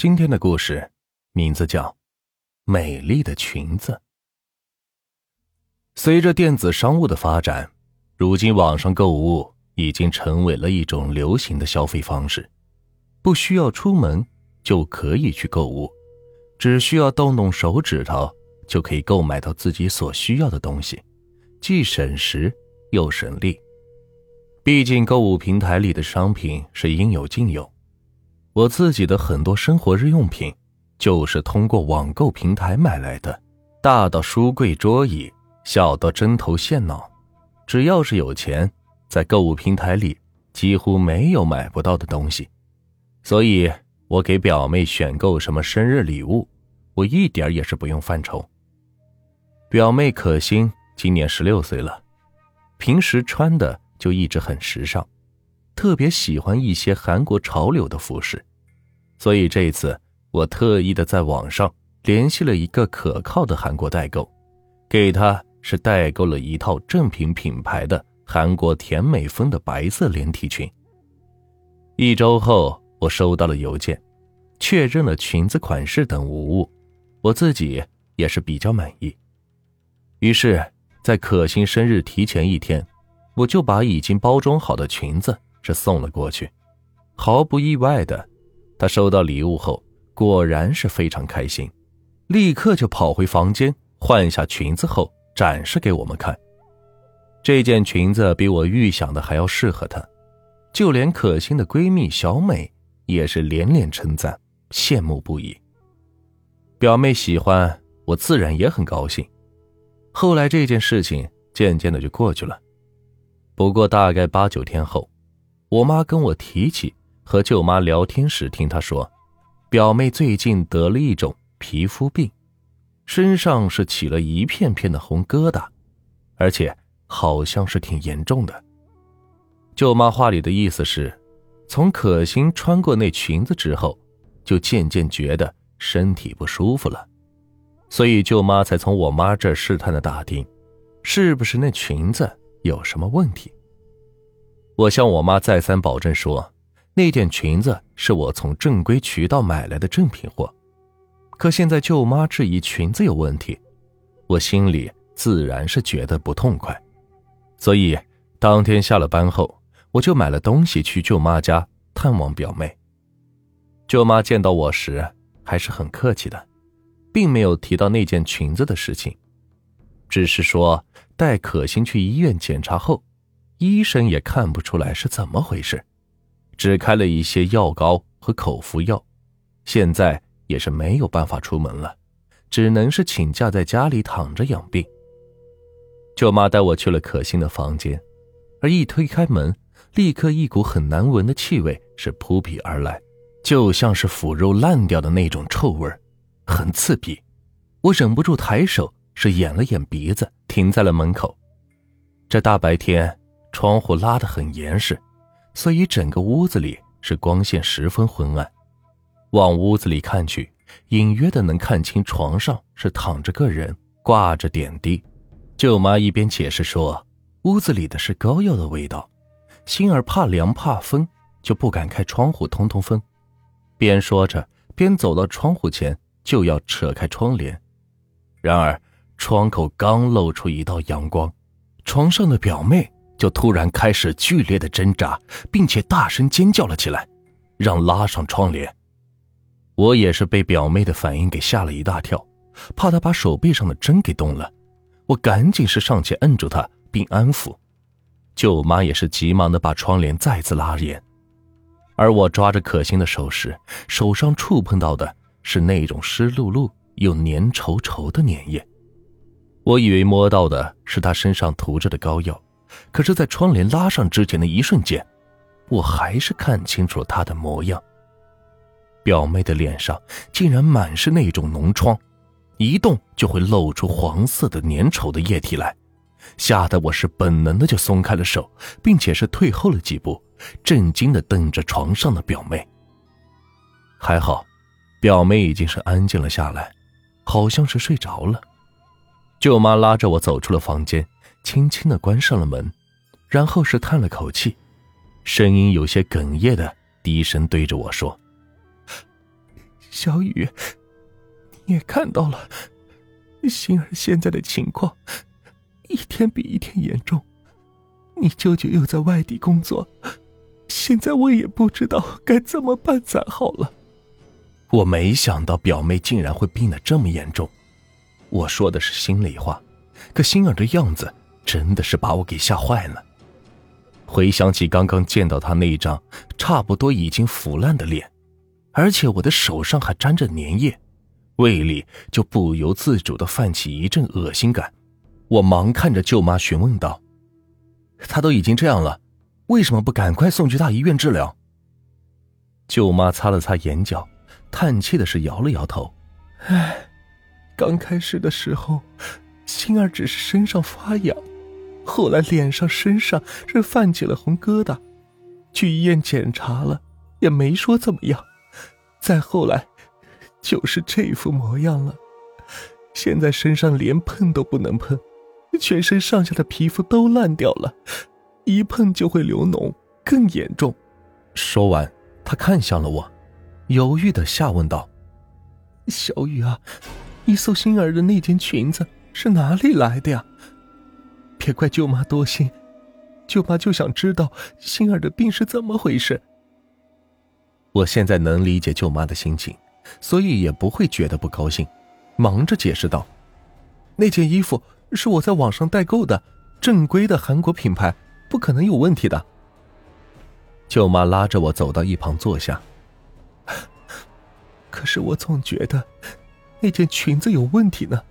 今天的故事名字叫《美丽的裙子》。随着电子商务的发展，如今网上购物已经成为了一种流行的消费方式。不需要出门就可以去购物，只需要动动手指头就可以购买到自己所需要的东西，既省时又省力。毕竟购物平台里的商品是应有尽有。我自己的很多生活日用品，就是通过网购平台买来的，大到书柜桌椅，小到针头线脑，只要是有钱，在购物平台里几乎没有买不到的东西。所以，我给表妹选购什么生日礼物，我一点也是不用犯愁。表妹可心今年十六岁了，平时穿的就一直很时尚。特别喜欢一些韩国潮流的服饰，所以这一次我特意的在网上联系了一个可靠的韩国代购，给他是代购了一套正品品牌的韩国甜美风的白色连体裙。一周后，我收到了邮件，确认了裙子款式等无误，我自己也是比较满意。于是，在可心生日提前一天，我就把已经包装好的裙子。是送了过去，毫不意外的，他收到礼物后果然是非常开心，立刻就跑回房间换下裙子后展示给我们看。这件裙子比我预想的还要适合她，就连可心的闺蜜小美也是连连称赞，羡慕不已。表妹喜欢我，自然也很高兴。后来这件事情渐渐的就过去了，不过大概八九天后。我妈跟我提起和舅妈聊天时，听她说，表妹最近得了一种皮肤病，身上是起了一片片的红疙瘩，而且好像是挺严重的。舅妈话里的意思是，从可心穿过那裙子之后，就渐渐觉得身体不舒服了，所以舅妈才从我妈这试探的打听，是不是那裙子有什么问题。我向我妈再三保证说，那件裙子是我从正规渠道买来的正品货。可现在舅妈质疑裙子有问题，我心里自然是觉得不痛快。所以当天下了班后，我就买了东西去舅妈家探望表妹。舅妈见到我时还是很客气的，并没有提到那件裙子的事情，只是说带可心去医院检查后。医生也看不出来是怎么回事，只开了一些药膏和口服药，现在也是没有办法出门了，只能是请假在家里躺着养病。舅妈带我去了可心的房间，而一推开门，立刻一股很难闻的气味是扑鼻而来，就像是腐肉烂掉的那种臭味，很刺鼻。我忍不住抬手是掩了掩鼻子，停在了门口。这大白天。窗户拉得很严实，所以整个屋子里是光线十分昏暗。往屋子里看去，隐约的能看清床上是躺着个人，挂着点滴。舅妈一边解释说，屋子里的是膏药的味道，心儿怕凉怕风，就不敢开窗户通通风。边说着，边走到窗户前就要扯开窗帘，然而窗口刚露出一道阳光，床上的表妹。就突然开始剧烈的挣扎，并且大声尖叫了起来，让拉上窗帘。我也是被表妹的反应给吓了一大跳，怕她把手背上的针给动了，我赶紧是上前摁住她并安抚。舅妈也是急忙的把窗帘再次拉严，而我抓着可心的手时，手上触碰到的是那种湿漉漉又粘稠稠的粘液，我以为摸到的是她身上涂着的膏药。可是，在窗帘拉上之前的一瞬间，我还是看清楚了她的模样。表妹的脸上竟然满是那种脓疮，一动就会露出黄色的粘稠的液体来，吓得我是本能的就松开了手，并且是退后了几步，震惊的瞪着床上的表妹。还好，表妹已经是安静了下来，好像是睡着了。舅妈拉着我走出了房间。轻轻的关上了门，然后是叹了口气，声音有些哽咽的低声对着我说：“小雨，你也看到了，心儿现在的情况，一天比一天严重。你舅舅又在外地工作，现在我也不知道该怎么办才好了。我没想到表妹竟然会病得这么严重，我说的是心里话，可心儿的样子真的是把我给吓坏了。回想起刚刚见到他那一张差不多已经腐烂的脸，而且我的手上还沾着粘液，胃里就不由自主的泛起一阵恶心感。我忙看着舅妈询问道。他都已经这样了，为什么不赶快送去大医院治疗？舅妈擦了擦眼角，叹气的是摇了摇头：“唉，刚开始的时候，心儿只是身上发痒，后来脸上、身上是泛起了红疙瘩，去医院检查了，也没说怎么样。再后来，就是这副模样了。现在身上连碰都不能碰。”全身上下的皮肤都烂掉了，一碰就会流脓，更严重。说完，他看向了我，犹豫的下问道：“小雨啊，你送心儿的那件裙子是哪里来的呀？别怪舅妈多心，舅妈就想知道心儿的病是怎么回事。”我现在能理解舅妈的心情，所以也不会觉得不高兴，忙着解释道：“那件衣服。”是我在网上代购的，正规的韩国品牌，不可能有问题的。舅妈拉着我走到一旁坐下。可是我总觉得那件裙子有问题呢。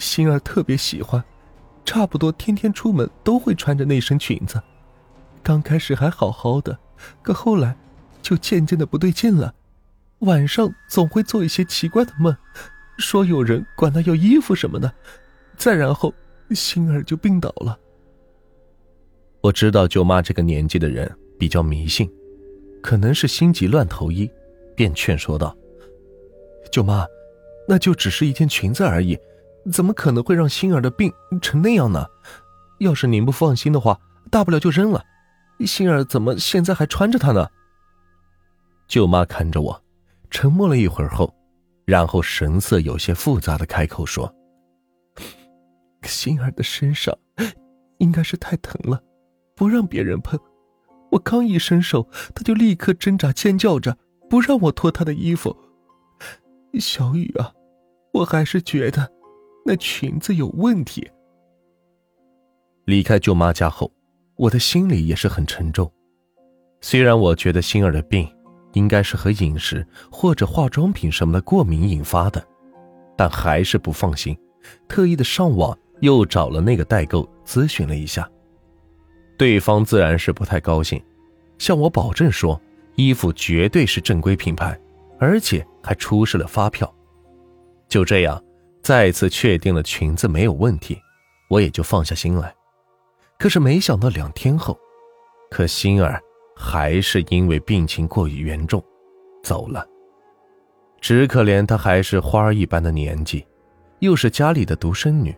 心儿特别喜欢，差不多天天出门都会穿着那身裙子。刚开始还好好的，可后来就渐渐的不对劲了。晚上总会做一些奇怪的梦，说有人管他要衣服什么的。再然后，心儿就病倒了。我知道舅妈这个年纪的人比较迷信，可能是心急乱投医，便劝说道：“舅妈，那就只是一件裙子而已，怎么可能会让心儿的病成那样呢？要是您不放心的话，大不了就扔了。心儿怎么现在还穿着它呢？”舅妈看着我，沉默了一会儿后，然后神色有些复杂的开口说。心儿的身上应该是太疼了，不让别人碰。我刚一伸手，他就立刻挣扎尖叫着，不让我脱他的衣服。小雨啊，我还是觉得那裙子有问题。离开舅妈家后，我的心里也是很沉重。虽然我觉得心儿的病应该是和饮食或者化妆品什么的过敏引发的，但还是不放心，特意的上网。又找了那个代购咨询了一下，对方自然是不太高兴，向我保证说衣服绝对是正规品牌，而且还出示了发票。就这样，再次确定了裙子没有问题，我也就放下心来。可是没想到两天后，可心儿还是因为病情过于严重，走了。只可怜她还是花儿一般的年纪，又是家里的独生女。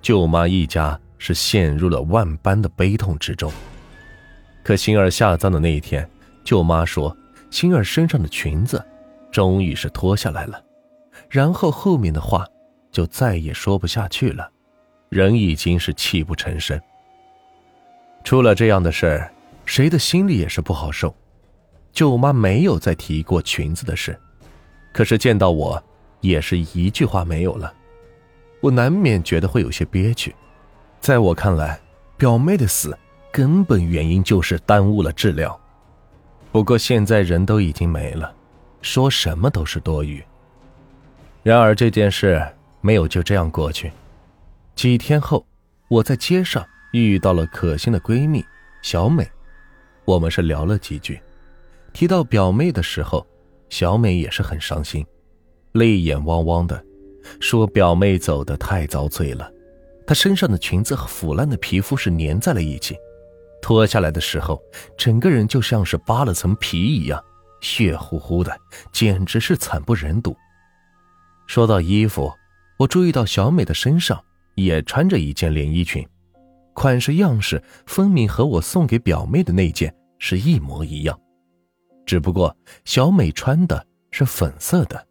舅妈一家是陷入了万般的悲痛之中。可心儿下葬的那一天，舅妈说，心儿身上的裙子终于是脱下来了，然后后面的话就再也说不下去了，人已经是泣不成声。出了这样的事儿，谁的心里也是不好受。舅妈没有再提过裙子的事，可是见到我，也是一句话没有了。我难免觉得会有些憋屈，在我看来，表妹的死根本原因就是耽误了治疗。不过现在人都已经没了，说什么都是多余。然而这件事没有就这样过去。几天后，我在街上遇到了可心的闺蜜小美，我们是聊了几句，提到表妹的时候，小美也是很伤心，泪眼汪汪的。说表妹走得太遭罪了，她身上的裙子和腐烂的皮肤是粘在了一起，脱下来的时候，整个人就像是扒了层皮一样，血乎乎的，简直是惨不忍睹。说到衣服，我注意到小美的身上也穿着一件连衣裙，款式样式分明和我送给表妹的那件是一模一样，只不过小美穿的是粉色的，